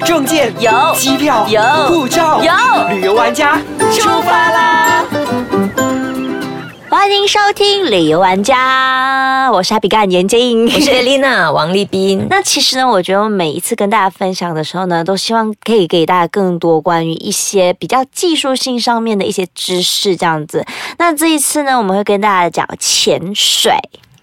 证件有机票有护照有旅游玩家出发啦！欢迎收听旅游玩家，我是 Happy 干严静，我是 Elena 王立斌。那其实呢，我觉得我每一次跟大家分享的时候呢，都希望可以给大家更多关于一些比较技术性上面的一些知识，这样子。那这一次呢，我们会跟大家讲潜水。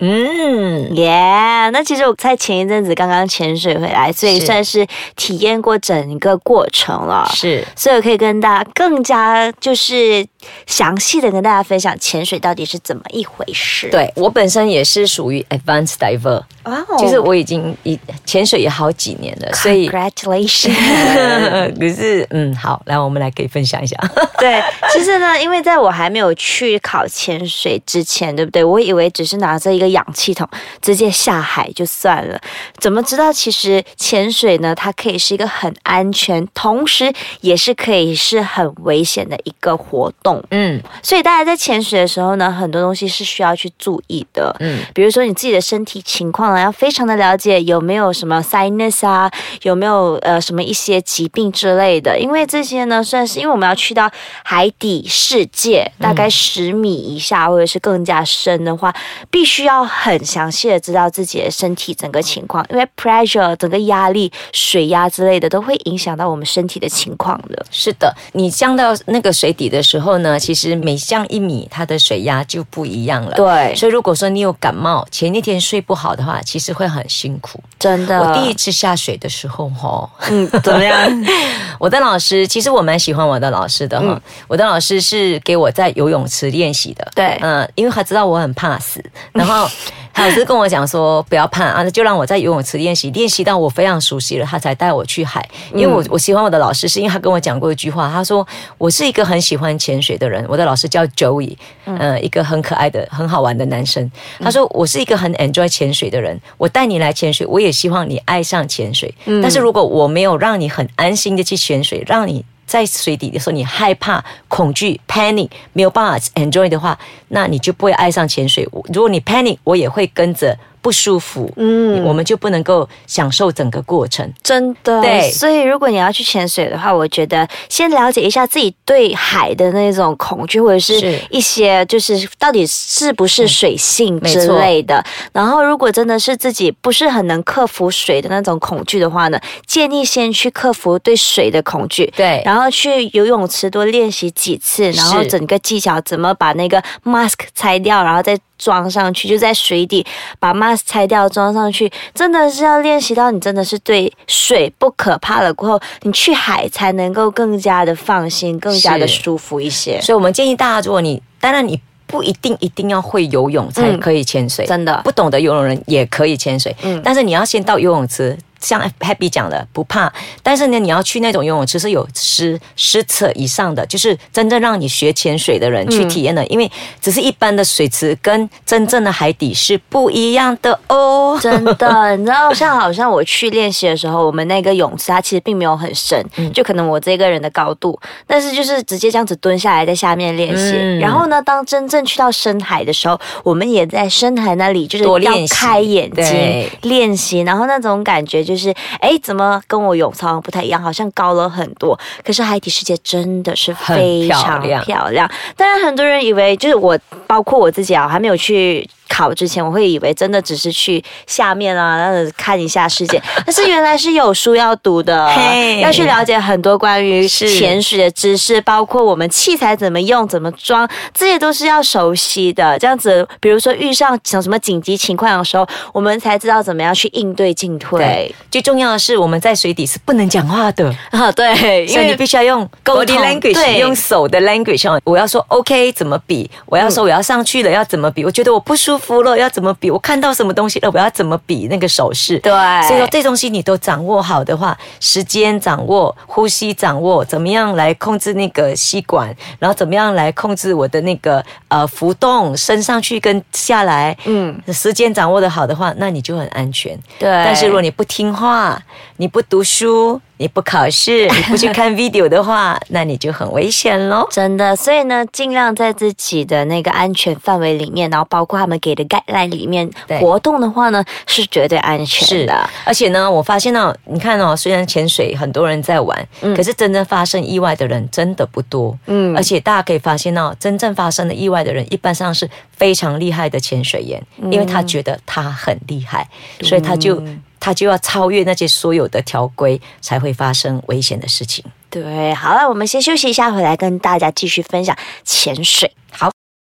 嗯，耶那其实我在前一阵子刚刚潜水回来，所以算是体验过整个过程了。是。所以我可以跟大家更加就是详细的跟大家分享潜水到底是怎么一回事。，对我本身也是属于 advanced diver，哦其实我已经一潜水也好几年了，所以 congratulations。可是嗯，好，来我们来可以分享一下。对，其实呢，因为在我还没有去考潜水之前，对不对？我以为只是拿着一个氧气筒直接下海就算了，怎么知道其实潜水呢，它可以是一个很安全，同时也是可以是很危险的一个活动。嗯。所以大家在潜水的时候呢，很多东西是需要去注意的。嗯，比如说你自己的身体情况呢，要非常的了解有没有什么 sinus 啊，有没有呃什么一些疾病之类的，因为这些呢，算是因为我们要去到海底世界，大概十米以下或者是更加深的话，必须要很详细的知道自己的身体整个情况，因为 pressure 整个压力、水压之类的都会影响到我们身体的情况的。是的，你降到那个水底的时候呢，其实每降一米，它的水压就不一样了。对所以如果说你有感冒，前一天睡不好的话，其实会很辛苦。真的，我第一次下水的时候，哈，嗯怎么样？我的老师其实我蛮喜欢我的老师的哈，我的老师是给我在游泳池练习的。对嗯，因为他知道我很怕死，然后 他老师跟我讲说不要怕啊，就让我在游泳池练习，练习到我非常熟悉了，他才带我去海。因为我我喜欢我的老师，是因为他跟我讲过一句话，他说我是一个很喜欢潜水的人。我的老师叫 Joey，嗯、一个很可爱的、很好玩的男生。他说我是一个很 enjoy 潜水的人，我带你来潜水，我也希望你爱上潜水。但是如果我没有让你很安心的去潜潜水，让你在水底的时候，你害怕、恐惧、panic，没有办法 enjoy 的话，那你就不会爱上潜水。如果你 panic，我也会跟着不舒服，嗯，我们就不能够享受整个过程。真的，对所以如果你要去潜水的话，我觉得先了解一下自己对海的那种恐惧，或者是是一些就是到底是不是水性之类的。然后，如果真的是自己不是很能克服水的那种恐惧的话呢，建议先去克服对水的恐惧。对然后去游泳池多练习几次，然后整个技巧怎么把那个 mask 拆掉，然后再装上去，就在水底把 mask 拆掉装上去，真的是要练习到你真的是对水不可怕了过后，你去海才能够更加的放心，更加的舒服一些。所以我们建议大家，如果你当然你不一定一定要会游泳才可以潜水，真的不懂得游泳人也可以潜水，嗯但是你要先到游泳池。像 Happy 讲的不怕，但是呢，你要去那种游泳池是有十十尺以上的，就是真正让你学潜水的人去体验的，因为只是一般的水池跟真正的海底是不一样的哦。真的，你知道，像好像我去练习的时候，我们那个泳池它其实并没有很深，嗯。就可能我这个人的高度，但是就是直接这样子蹲下来在下面练习。嗯。然后呢，当真正去到深海的时候，我们也在深海那里就是要开眼睛对。练习，然后那种感觉就是，哎，怎么跟我泳池不太一样，好像高了很多。可是海底世界真的是非常漂亮漂亮。当然，很多人以为就是我，包括我自己啊，还没有去考之前，我会以为真的只是去下面啊，那 看一下世界。但是原来是有书要读的嘿，要去了解很多关于潜水的知识，包括我们器材怎么用、怎么装，这些都是要熟悉的。这样子，比如说遇上什么紧急情况的时候，我们才知道怎么样去应对进退对。，最重要的是我们在水底是不能讲话的。啊，对，所以你必须要用沟 body 通 language，对用手的 language 哦。我要说 OK 怎么比？我要说我要上去了要怎么比？我觉得我不舒服了要怎么比？我看到什么东西了我要怎么比那个手势？对所以说这东西你都掌握好的话，时间掌握，呼吸掌握，怎么样来控制那个吸管，然后怎么样来控制我的那个呃浮动升上去跟下来，嗯嗯，时间掌握的好的话，那你就很安全。对但是如果你不听话，你不读书，你不考试，你不去看 video 的话，那你就很危险喽。真的，所以呢，尽量在自己的那个安全范围里面，然后包括他们给的 guideline 里面活动的话呢，是绝对安全的。是的而且呢，我发现哦，你看哦，虽然潜水很多人在玩，可是真正发生意外的人真的不多。嗯而且大家可以发现到，真正发生的意外的人，一般上是非常厉害的潜水员，因为他觉得他很厉害，所以他就他就要超越那些所有的条规，才会发生危险的事情。对，好了，我们先休息一下，回来跟大家继续分享潜水。好。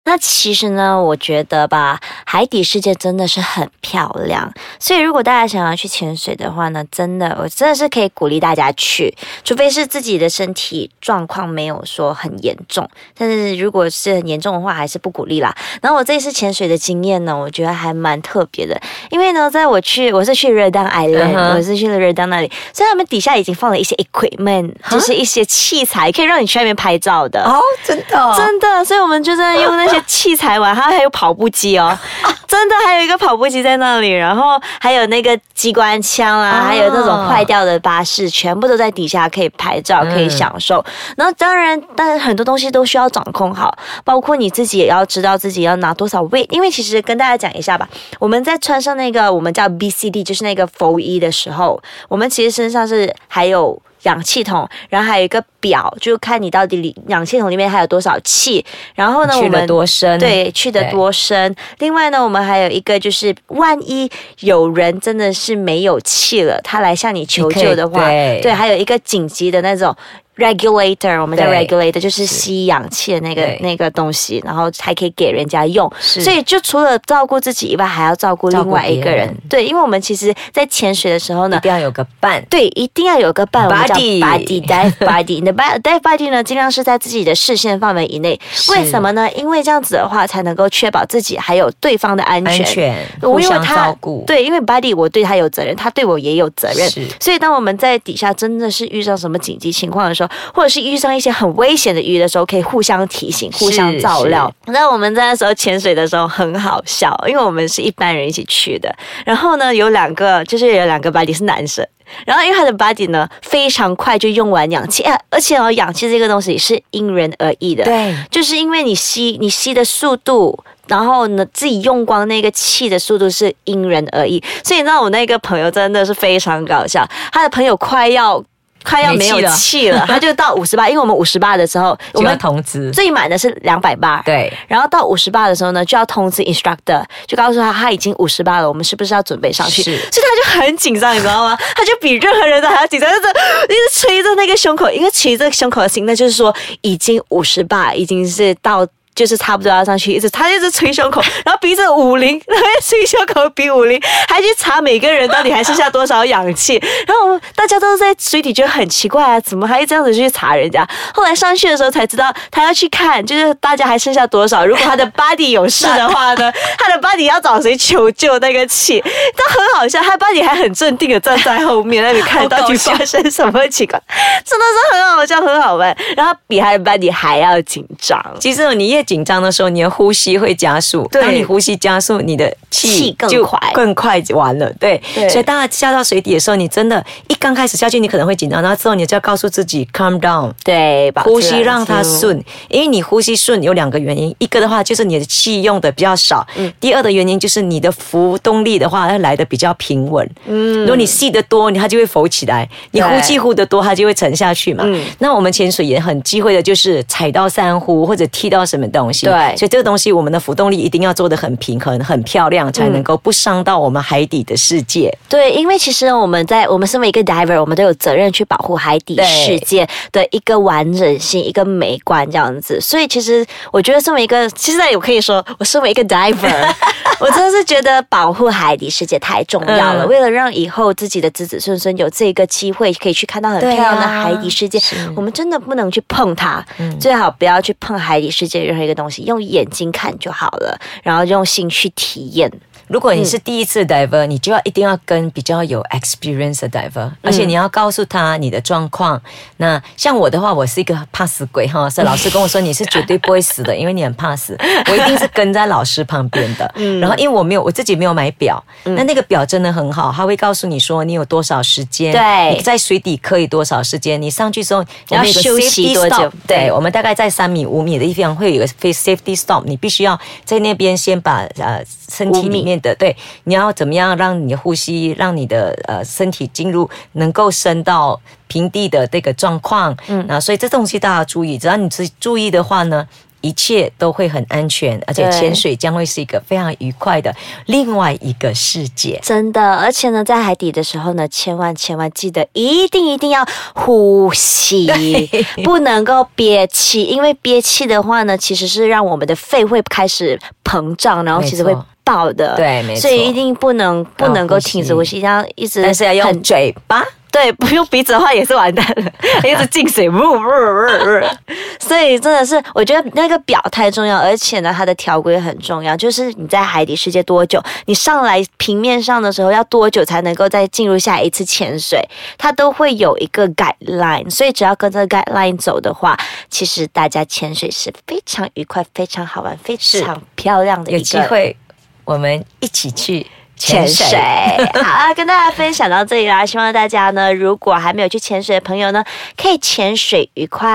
那其实呢，我觉得吧，海底世界真的是很漂亮，所以如果大家想要去潜水的话呢，真的，我真的是可以鼓励大家去，除非是自己的身体状况没有说很严重，但是如果是很严重的话，还是不鼓励啦。然后我这一次潜水的经验呢，我觉得还蛮特别的，因为呢，在我去，我是去热当 Island，、我是去了热当那里，所以他们底下已经放了一些 equipment，就是一些器材，可以让你去那边拍照的。哦，真的真的，所以我们就在用那些器材玩，它还有跑步机哦，真的还有一个跑步机在那里，然后还有那个机关枪啊，哦还有那种坏掉的巴士，全部都在底下可以拍照，可以享受。然后当然，但是很多东西都需要掌控好，包括你自己也要知道自己要拿多少 weight，因为其实跟大家讲一下吧，我们在穿上那个我们叫 BCD，就是那个浮衣的时候，我们其实身上是还有。氧气筒，然后还有一个表，就看你到底里氧气筒里面还有多少气。然后呢，我们多深？对，去的多深。另外呢，我们还有一个就是，万一有人真的是没有气了，他来向你求救的话，对，还有一个紧急的那种。regulator，我们叫 regulator，就是吸氧气的那个那个东西，然后还可以给人家用。所以就除了照顾自己以外，还要照顾另外一个人。对，因为我们其实，在潜水的时候呢一，定要有个伴。对，一定要有个伴，我们叫 Buddy buddy dive buddy。你的 bud- dive buddy 呢，尽量是在自己的视线范围以内。为什么呢？因为这样子的话，才能够确保自己还有对方的安全。安全，我互相因为他照顾。对，因为 buddy 我对他有责任，他对我也有责任是，所以当我们在底下真的是遇上什么紧急情况的时候，或者是遇上一些很危险的鱼的时候，可以互相提醒、互相照料。那我们在那时候潜水的时候很好笑，因为我们是一般人一起去的，然后呢有两个就是有两个 buddy 是男生。然后，因为他的 body 呢非常快就用完氧气，哎，而且哦，氧气这个东西是因人而异的。对，就是因为你吸你吸的速度，然后呢自己用光那个气的速度是因人而异，所以你知道我那个朋友真的是非常搞笑，他的朋友快要快要没有气了 他就到五十八，因为我们五十八的时候，我我们们通知。最满的是两百八，对，然后到五十八的时候呢，就要通知 instructor，就告诉他他已经五十八了，我们是不是要准备上去？是所以他就很紧张，你知道吗？他就比任何人都还要紧张，就是一直吹着那个胸口，因为捶着胸口的心，那就是说已经五十八，已经是到。就是差不多要上去，一直他一直捶胸口，然后鼻子五零，然后捶胸口比五零，还去查每个人到底还剩下多少氧气，然后大家都在水底觉得很奇怪啊，怎么还这样子去查人家？后来上去的时候才知道，他要去看，就是大家还剩下多少。如果他的 body 有事的话呢，他的 body 要找谁求救那个气？但很好笑，他 body 还很镇定的站在后面那里看到底发生什么情况，真的是很好笑，很好玩。然后比他的 body 还要紧张。其实你越紧张的时候，你的呼吸会加速。对当你呼吸加速，你的气气就更快更快完了。对，对所以当下到水底的时候，你真的，一刚开始下去，你可能会紧张，然后之后你就要告诉自己 calm down。对，呼吸让它顺，因为你呼吸顺有两个原因，一个的话就是你的气用的比较少，第二的原因就是你的浮动力的话它来的比较平稳。嗯，如果你吸得多，你它就会浮起来；你呼气呼得多，它就会沉下去嘛。嗯那我们潜水也很忌讳的就是踩到珊瑚或者踢到什么东西。对所以这个东西我们的浮动力一定要做的很平衡、很漂亮，才能够不伤到我们海底的世界。对，因为其实我们在我们身为一个 diver，我们都有责任去保护海底世界的一个完整性、一个美观这样子。所以其实我觉得，身为一个，其实我可以说，我身为一个 diver，我真的是觉得保护海底世界太重要了。嗯为了让以后自己的子子孙孙有这个机会，可以去看到很漂亮的海底世界，是我们真的不能去碰它，最好不要去碰海底世界任何一个东西，用眼睛看就好了，然后用心去体验。如果你是第一次 diver，、你就要一定要跟比较有 experience 的 diver，而且你要告诉他你的状况。那像我的话，我是一个怕死鬼哈，所以老师跟我说你是绝对不会死的，因为你很怕死。我一定是跟在老师旁边的。然后因为我没有我自己没有买表，那那个表真的很好，它会告诉你说你有多少时间，对。你在水底可以多少时间，你上去之后要休息多久对我们大概在三米五米的地方会有一个 face safety stop，你必须要在那边先把呃身体里面的对，你要怎么样让你的呼吸，让你的呃身体进入能够升到平地的这个状况，嗯，那所以这东西大家注意，只要你自己注意的话呢。一切都会很安全，而且对。潜水将会是一个非常愉快的另外一个世界。真的，而且呢，在海底的时候呢，千万千万记得一定一定要呼吸，不能够憋气，因为憋气的话呢，其实是让我们的肺会开始膨胀，然后其实会爆的。对没错。所以一定不能不能够停止呼吸，这样一直但是要用嘴巴，对，不 用鼻子的话也是完蛋了，一直进水，呜呜呜呜。所以真的是，我觉得那个表太重要，而且呢，它的条规很重要，就是你在海底世界多久，你上来平面上的时候要多久才能够再进入下一次潜水，它都会有一个 guideline，所以只要跟着 guideline 走的话，其实大家潜水是非常愉快、非常好玩、非常漂亮的一有个机会我们一起去潜水。好，跟大家分享到这里啦。希望大家呢，如果还没有去潜水的朋友呢，可以潜水愉快。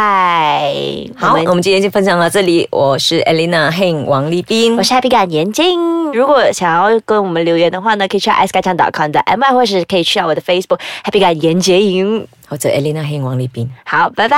好，我们今天就分享到这里。我是 Elena Hein 王立斌我，是 Happy 感严静。如果想要跟我们留言的话呢，可以去 i c e 唱 .com 的 M I，或是可以去到我的 Facebook Happy 感眼镜。或者 Elena Hein 王立斌。好，拜拜。